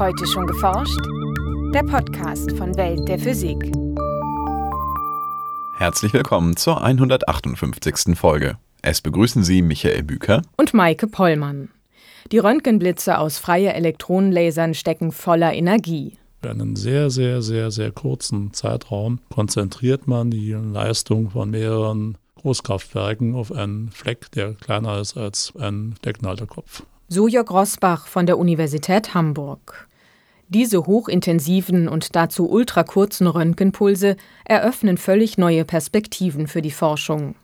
Heute schon geforscht? Der Podcast von Welt der Physik. Herzlich willkommen zur 158. Folge. Es begrüßen Sie Michael Büker und Maike Pollmann. Die Röntgenblitze aus freie Elektronenlasern stecken voller Energie. Für einen sehr, sehr, sehr, sehr kurzen Zeitraum konzentriert man die Leistung von mehreren Großkraftwerken auf einen Fleck, der kleiner ist als ein Stecknadelkopf. So Jörg Rosbach von der Universität Hamburg. Diese hochintensiven und dazu ultrakurzen Röntgenpulse eröffnen völlig neue Perspektiven für die Forschung.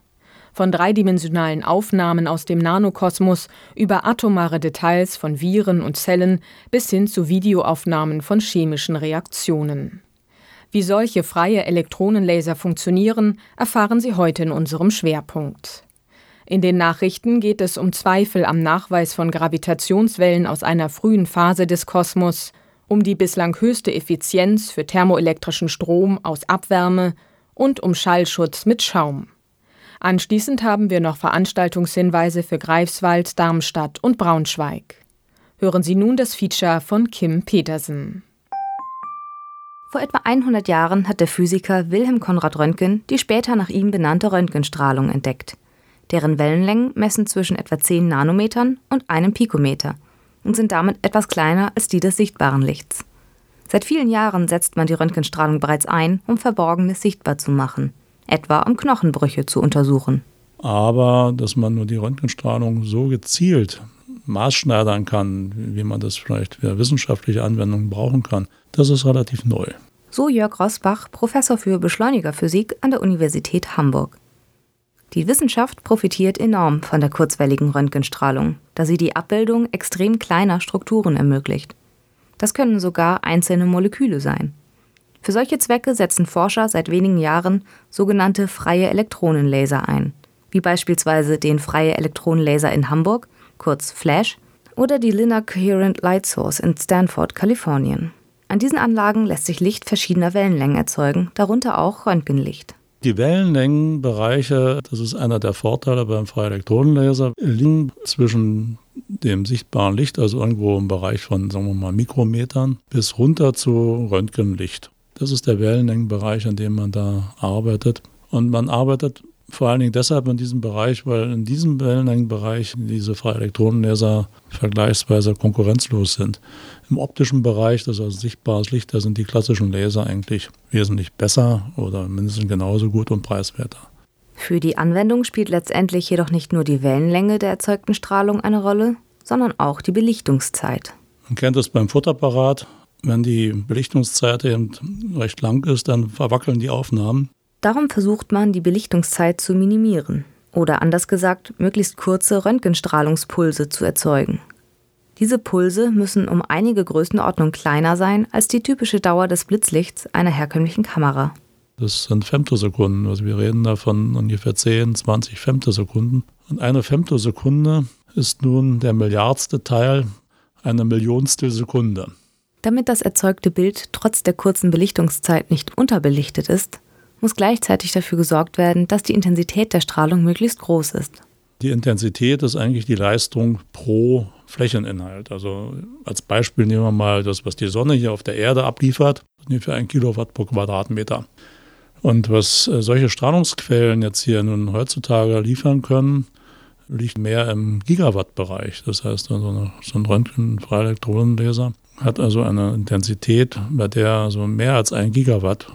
Von dreidimensionalen Aufnahmen aus dem Nanokosmos über atomare Details von Viren und Zellen bis hin zu Videoaufnahmen von chemischen Reaktionen. Wie solche freie Elektronenlaser funktionieren, erfahren Sie heute in unserem Schwerpunkt. In den Nachrichten geht es um Zweifel am Nachweis von Gravitationswellen aus einer frühen Phase des Kosmos, um die bislang höchste Effizienz für thermoelektrischen Strom aus Abwärme und um Schallschutz mit Schaum. Anschließend haben wir noch Veranstaltungshinweise für Greifswald, Darmstadt und Braunschweig. Hören Sie nun das Feature von Kim Petersen. Vor etwa 100 Jahren hat der Physiker Wilhelm Konrad Röntgen die später nach ihm benannte Röntgenstrahlung entdeckt. Deren Wellenlängen messen zwischen etwa 10 Nanometern und einem Pikometer und sind damit etwas kleiner als die des sichtbaren Lichts. Seit vielen Jahren setzt man die Röntgenstrahlung bereits ein, um Verborgenes sichtbar zu machen, etwa um Knochenbrüche zu untersuchen. Aber dass man nur die Röntgenstrahlung so gezielt maßschneidern kann, wie man das vielleicht für wissenschaftliche Anwendungen brauchen kann, das ist relativ neu. So Jörg Rosbach, Professor für Beschleunigerphysik an der Universität Hamburg. Die Wissenschaft profitiert enorm von der kurzwelligen Röntgenstrahlung, da sie die Abbildung extrem kleiner Strukturen ermöglicht. Das können sogar einzelne Moleküle sein. Für solche Zwecke setzen Forscher seit wenigen Jahren sogenannte freie Elektronenlaser ein, wie beispielsweise den freie Elektronenlaser in Hamburg, kurz FLASH, oder die Linear Coherent Light Source in Stanford, Kalifornien. An diesen Anlagen lässt sich Licht verschiedener Wellenlängen erzeugen, darunter auch Röntgenlicht. Die Wellenlängenbereiche, das ist einer der Vorteile beim Freielektronenlaser, liegen zwischen dem sichtbaren Licht, also irgendwo im Bereich von, sagen wir mal, Mikrometern, bis runter zu Röntgenlicht. Das ist der Wellenlängenbereich, an dem man da arbeitet. Und man arbeitet vor allen Dingen deshalb in diesem Bereich, weil in diesem Wellenlängenbereich diese Freielektronenlaser vergleichsweise konkurrenzlos sind. Im optischen Bereich, das ist also sichtbares Licht, da sind die klassischen Laser eigentlich wesentlich besser oder mindestens genauso gut und preiswerter. Für die Anwendung spielt letztendlich jedoch nicht nur die Wellenlänge der erzeugten Strahlung eine Rolle, sondern auch die Belichtungszeit. Man kennt es beim Fotoapparat. Wenn die Belichtungszeit eben recht lang ist, dann verwackeln die Aufnahmen. Darum versucht man, die Belichtungszeit zu minimieren oder anders gesagt, möglichst kurze Röntgenstrahlungspulse zu erzeugen. Diese Pulse müssen um einige Größenordnung kleiner sein als die typische Dauer des Blitzlichts einer herkömmlichen Kamera. Das sind Femtosekunden, also wir reden da von ungefähr 10, 20 Femtosekunden. Und eine Femtosekunde ist nun der milliardste Teil einer Millionstel Sekunde. Damit das erzeugte Bild trotz der kurzen Belichtungszeit nicht unterbelichtet ist, muss gleichzeitig dafür gesorgt werden, dass die Intensität der Strahlung möglichst groß ist. Die Intensität ist eigentlich die Leistung pro Flächeninhalt. Also als Beispiel nehmen wir mal das, was die Sonne hier auf der Erde abliefert, ungefähr ein Kilowatt pro Quadratmeter. Und was äh, solche Strahlungsquellen jetzt hier nun heutzutage liefern können, liegt mehr im Gigawatt-Bereich. Das heißt, also so ein Röntgen-Freielektronenlaser hat also eine Intensität, bei der so mehr als ein Gigawatt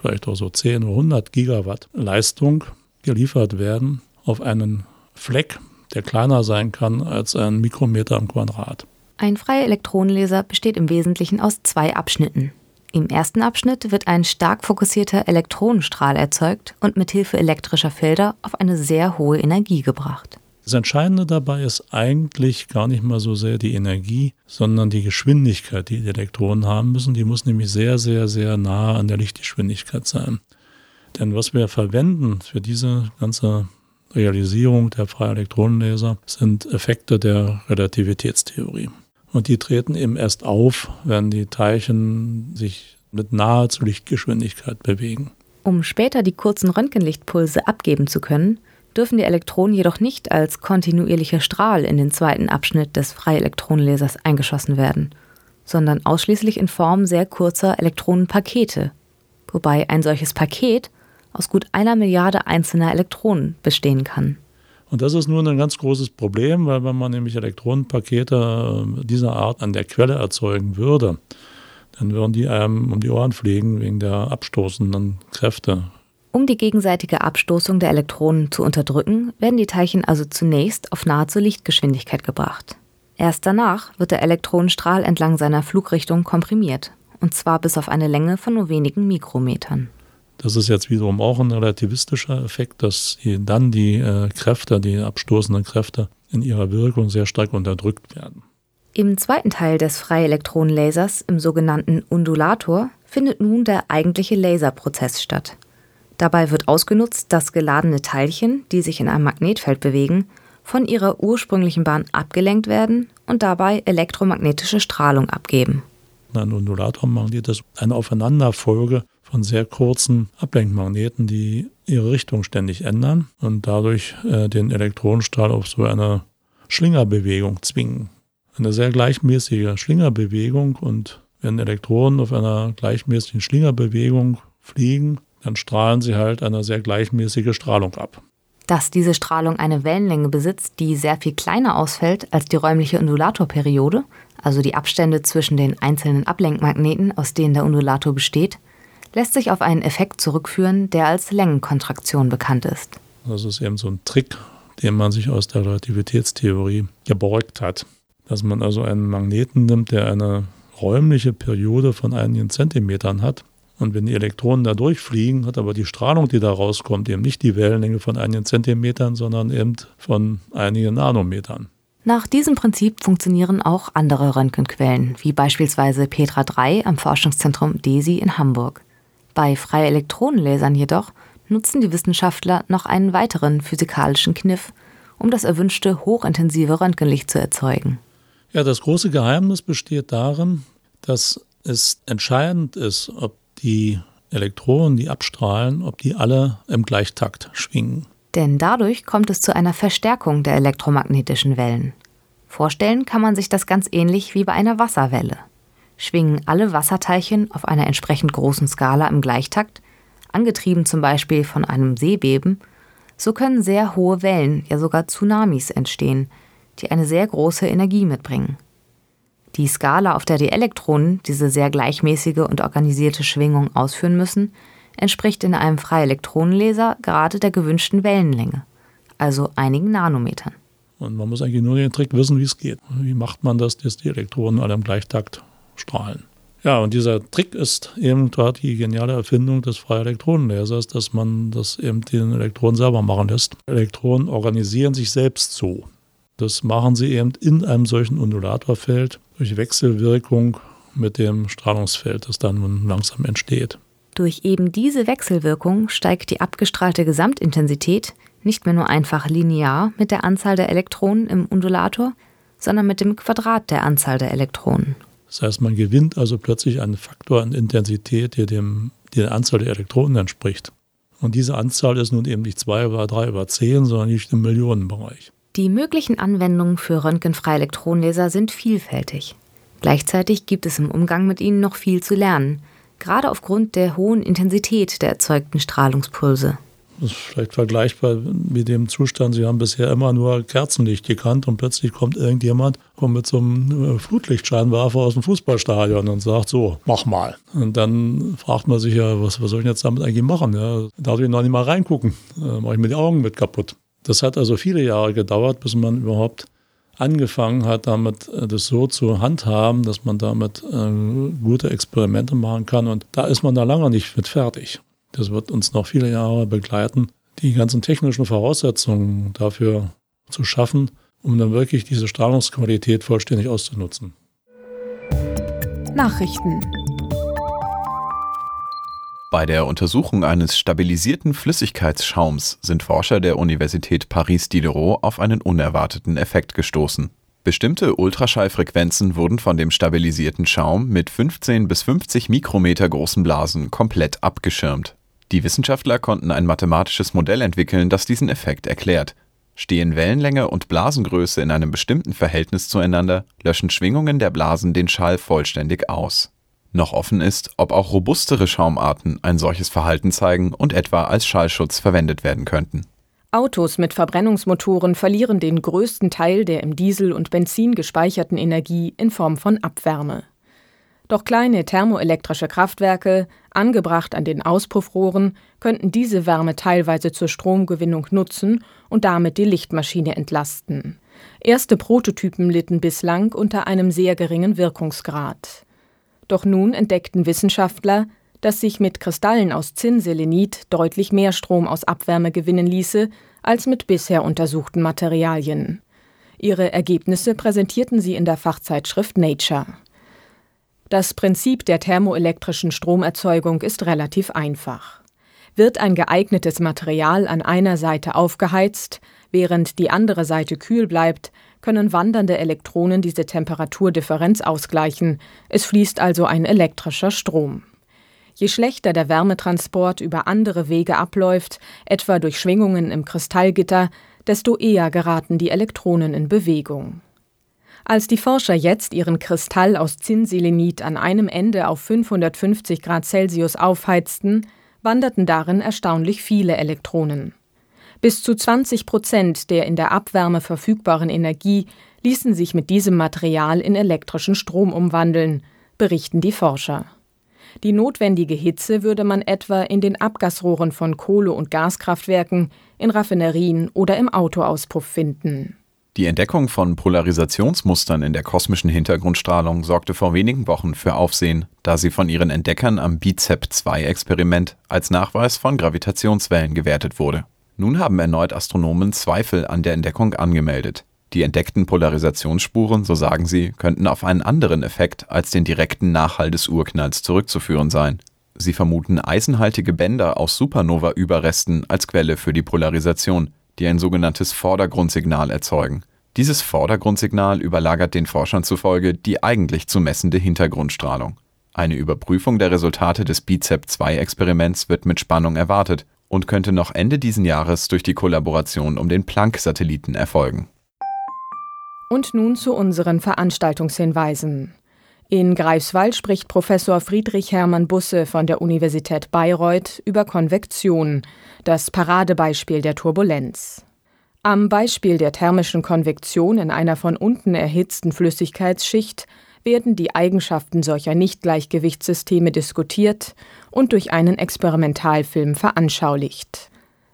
vielleicht auch so 10 oder 100 Gigawatt Leistung geliefert werden auf einen Fleck, der kleiner sein kann als ein Mikrometer im Quadrat. Ein freier Elektronenlaser besteht im Wesentlichen aus zwei Abschnitten. Im ersten Abschnitt wird ein stark fokussierter Elektronenstrahl erzeugt und mithilfe elektrischer Felder auf eine sehr hohe Energie gebracht. Das Entscheidende dabei ist eigentlich gar nicht mal so sehr die Energie, sondern die Geschwindigkeit, die die Elektronen haben müssen. Die muss nämlich sehr, sehr, sehr nah an der Lichtgeschwindigkeit sein. Denn was wir verwenden für diese ganze Realisierung der freien Elektronenlaser sind Effekte der Relativitätstheorie. Und die treten eben erst auf, wenn die Teilchen sich mit nahezu Lichtgeschwindigkeit bewegen. Um später die kurzen Röntgenlichtpulse abgeben zu können, dürfen die Elektronen jedoch nicht als kontinuierlicher Strahl in den zweiten Abschnitt des Freielektronenlasers eingeschossen werden, sondern ausschließlich in Form sehr kurzer Elektronenpakete, wobei ein solches Paket aus gut einer Milliarde einzelner Elektronen bestehen kann. Und das ist nun ein ganz großes Problem, weil wenn man nämlich Elektronenpakete äh, dieser Art an der Quelle erzeugen würde, dann würden die einem um die Ohren fliegen wegen der abstoßenden Kräfte. Um die gegenseitige Abstoßung der Elektronen zu unterdrücken, werden die Teilchen also zunächst auf nahezu Lichtgeschwindigkeit gebracht. Erst danach wird der Elektronenstrahl entlang seiner Flugrichtung komprimiert, und zwar bis auf eine Länge von nur wenigen Mikrometern. Das ist jetzt wiederum auch ein relativistischer Effekt, dass dann die äh, Kräfte, die abstoßenden Kräfte in ihrer Wirkung sehr stark unterdrückt werden. Im zweiten Teil des Freielektronenlasers, im sogenannten Undulator, findet nun der eigentliche Laserprozess statt. Dabei wird ausgenutzt, dass geladene Teilchen, die sich in einem Magnetfeld bewegen, von ihrer ursprünglichen Bahn abgelenkt werden und dabei elektromagnetische Strahlung abgeben. Ein Undulatormagnet ist eine Aufeinanderfolge von sehr kurzen Ablenkmagneten, die ihre Richtung ständig ändern und dadurch äh, den Elektronenstrahl auf so eine Schlingerbewegung zwingen. Eine sehr gleichmäßige Schlingerbewegung und wenn Elektronen auf einer gleichmäßigen Schlingerbewegung fliegen, dann strahlen sie halt eine sehr gleichmäßige Strahlung ab. Dass diese Strahlung eine Wellenlänge besitzt, die sehr viel kleiner ausfällt als die räumliche Undulatorperiode, also die Abstände zwischen den einzelnen Ablenkmagneten, aus denen der Undulator besteht, lässt sich auf einen Effekt zurückführen, der als Längenkontraktion bekannt ist. Das ist eben so ein Trick, den man sich aus der Relativitätstheorie gebeugt hat. Dass man also einen Magneten nimmt, der eine räumliche Periode von einigen Zentimetern hat. Und wenn die Elektronen da durchfliegen, hat aber die Strahlung, die da rauskommt, eben nicht die Wellenlänge von einigen Zentimetern, sondern eben von einigen Nanometern. Nach diesem Prinzip funktionieren auch andere Röntgenquellen, wie beispielsweise Petra 3 am Forschungszentrum DESI in Hamburg. Bei Freielektronenlasern jedoch nutzen die Wissenschaftler noch einen weiteren physikalischen Kniff, um das erwünschte hochintensive Röntgenlicht zu erzeugen. Ja, das große Geheimnis besteht darin, dass es entscheidend ist, ob die Elektronen, die abstrahlen, ob die alle im Gleichtakt schwingen. Denn dadurch kommt es zu einer Verstärkung der elektromagnetischen Wellen. Vorstellen kann man sich das ganz ähnlich wie bei einer Wasserwelle schwingen alle Wasserteilchen auf einer entsprechend großen Skala im Gleichtakt, angetrieben zum Beispiel von einem Seebeben, so können sehr hohe Wellen, ja sogar Tsunamis entstehen, die eine sehr große Energie mitbringen. Die Skala, auf der die Elektronen diese sehr gleichmäßige und organisierte Schwingung ausführen müssen, entspricht in einem Freielektronenlaser gerade der gewünschten Wellenlänge, also einigen Nanometern. Und man muss eigentlich nur den Trick wissen, wie es geht. Wie macht man das, dass die Elektronen alle im Gleichtakt strahlen. Ja, und dieser Trick ist eben gerade die geniale Erfindung des Freielektronenlasers, dass man das eben den Elektronen selber machen lässt. Elektronen organisieren sich selbst so. Das machen sie eben in einem solchen Undulatorfeld durch Wechselwirkung mit dem Strahlungsfeld, das dann nun langsam entsteht. Durch eben diese Wechselwirkung steigt die abgestrahlte Gesamtintensität nicht mehr nur einfach linear mit der Anzahl der Elektronen im Undulator, sondern mit dem Quadrat der Anzahl der Elektronen. Das heißt, man gewinnt also plötzlich einen Faktor an Intensität, der, dem, der Anzahl der Elektronen entspricht. Und diese Anzahl ist nun eben nicht zwei oder drei über zehn, sondern nicht im Millionenbereich. Die möglichen Anwendungen für röntgenfreie Elektronenlaser sind vielfältig. Gleichzeitig gibt es im Umgang mit ihnen noch viel zu lernen, gerade aufgrund der hohen Intensität der erzeugten Strahlungspulse. Das ist vielleicht vergleichbar mit dem Zustand, Sie haben bisher immer nur Kerzenlicht gekannt und plötzlich kommt irgendjemand kommt mit so einem äh, Flutlichtscheinwerfer aus dem Fußballstadion und sagt so, mach mal. Und dann fragt man sich ja, was, was soll ich jetzt damit eigentlich machen? Ja, darf ich noch nicht mal reingucken, äh, mache ich mir die Augen mit kaputt. Das hat also viele Jahre gedauert, bis man überhaupt angefangen hat, damit äh, das so zu handhaben, dass man damit äh, gute Experimente machen kann. Und da ist man da lange nicht mit fertig. Das wird uns noch viele Jahre begleiten, die ganzen technischen Voraussetzungen dafür zu schaffen, um dann wirklich diese Strahlungsqualität vollständig auszunutzen. Nachrichten bei der Untersuchung eines stabilisierten Flüssigkeitsschaums sind Forscher der Universität Paris-Diderot auf einen unerwarteten Effekt gestoßen. Bestimmte Ultraschallfrequenzen wurden von dem stabilisierten Schaum mit 15 bis 50 Mikrometer großen Blasen komplett abgeschirmt. Die Wissenschaftler konnten ein mathematisches Modell entwickeln, das diesen Effekt erklärt. Stehen Wellenlänge und Blasengröße in einem bestimmten Verhältnis zueinander, löschen Schwingungen der Blasen den Schall vollständig aus. Noch offen ist, ob auch robustere Schaumarten ein solches Verhalten zeigen und etwa als Schallschutz verwendet werden könnten. Autos mit Verbrennungsmotoren verlieren den größten Teil der im Diesel und Benzin gespeicherten Energie in Form von Abwärme. Doch kleine thermoelektrische Kraftwerke, angebracht an den Auspuffrohren, könnten diese Wärme teilweise zur Stromgewinnung nutzen und damit die Lichtmaschine entlasten. Erste Prototypen litten bislang unter einem sehr geringen Wirkungsgrad. Doch nun entdeckten Wissenschaftler, dass sich mit Kristallen aus Zinnselenit deutlich mehr Strom aus Abwärme gewinnen ließe als mit bisher untersuchten Materialien. Ihre Ergebnisse präsentierten sie in der Fachzeitschrift Nature. Das Prinzip der thermoelektrischen Stromerzeugung ist relativ einfach. Wird ein geeignetes Material an einer Seite aufgeheizt, während die andere Seite kühl bleibt, können wandernde Elektronen diese Temperaturdifferenz ausgleichen, es fließt also ein elektrischer Strom. Je schlechter der Wärmetransport über andere Wege abläuft, etwa durch Schwingungen im Kristallgitter, desto eher geraten die Elektronen in Bewegung. Als die Forscher jetzt ihren Kristall aus Zinnselenit an einem Ende auf 550 Grad Celsius aufheizten, wanderten darin erstaunlich viele Elektronen. Bis zu 20 Prozent der in der Abwärme verfügbaren Energie ließen sich mit diesem Material in elektrischen Strom umwandeln, berichten die Forscher. Die notwendige Hitze würde man etwa in den Abgasrohren von Kohle- und Gaskraftwerken, in Raffinerien oder im Autoauspuff finden. Die Entdeckung von Polarisationsmustern in der kosmischen Hintergrundstrahlung sorgte vor wenigen Wochen für Aufsehen, da sie von ihren Entdeckern am BICEP-2-Experiment als Nachweis von Gravitationswellen gewertet wurde. Nun haben erneut Astronomen Zweifel an der Entdeckung angemeldet. Die entdeckten Polarisationsspuren, so sagen sie, könnten auf einen anderen Effekt als den direkten Nachhall des Urknalls zurückzuführen sein. Sie vermuten eisenhaltige Bänder aus Supernova-Überresten als Quelle für die Polarisation, die ein sogenanntes Vordergrundsignal erzeugen. Dieses Vordergrundsignal überlagert den Forschern zufolge die eigentlich zu messende Hintergrundstrahlung. Eine Überprüfung der Resultate des BICEP-2-Experiments wird mit Spannung erwartet und könnte noch Ende diesen Jahres durch die Kollaboration um den Planck-Satelliten erfolgen. Und nun zu unseren Veranstaltungshinweisen. In Greifswald spricht Professor Friedrich Hermann Busse von der Universität Bayreuth über Konvektion, das Paradebeispiel der Turbulenz. Am Beispiel der thermischen Konvektion in einer von unten erhitzten Flüssigkeitsschicht werden die Eigenschaften solcher Nichtgleichgewichtssysteme diskutiert und durch einen Experimentalfilm veranschaulicht.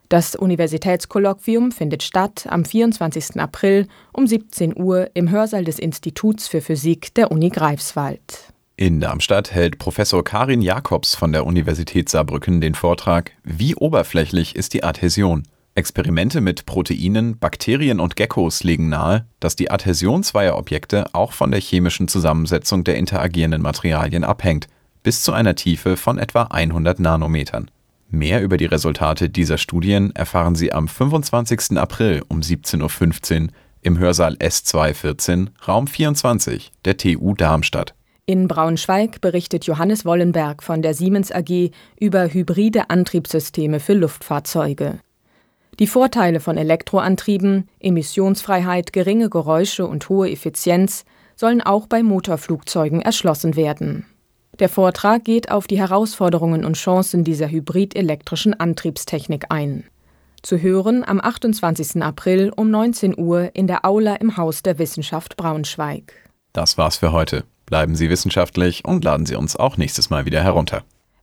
Das Universitätskolloquium findet statt am 24. April um 17 Uhr im Hörsaal des Instituts für Physik der Uni Greifswald. In Darmstadt hält Professor Karin Jakobs von der Universität Saarbrücken den Vortrag Wie oberflächlich ist die Adhäsion? Experimente mit Proteinen, Bakterien und Geckos legen nahe, dass die Adhäsion zweier Objekte auch von der chemischen Zusammensetzung der interagierenden Materialien abhängt, bis zu einer Tiefe von etwa 100 Nanometern. Mehr über die Resultate dieser Studien erfahren Sie am 25. April um 17.15 Uhr im Hörsaal S214, Raum 24 der TU Darmstadt. In Braunschweig berichtet Johannes Wollenberg von der Siemens AG über hybride Antriebssysteme für Luftfahrzeuge. Die Vorteile von Elektroantrieben, Emissionsfreiheit, geringe Geräusche und hohe Effizienz sollen auch bei Motorflugzeugen erschlossen werden. Der Vortrag geht auf die Herausforderungen und Chancen dieser hybrid-elektrischen Antriebstechnik ein. Zu hören am 28. April um 19 Uhr in der Aula im Haus der Wissenschaft Braunschweig. Das war's für heute. Bleiben Sie wissenschaftlich und laden Sie uns auch nächstes Mal wieder herunter.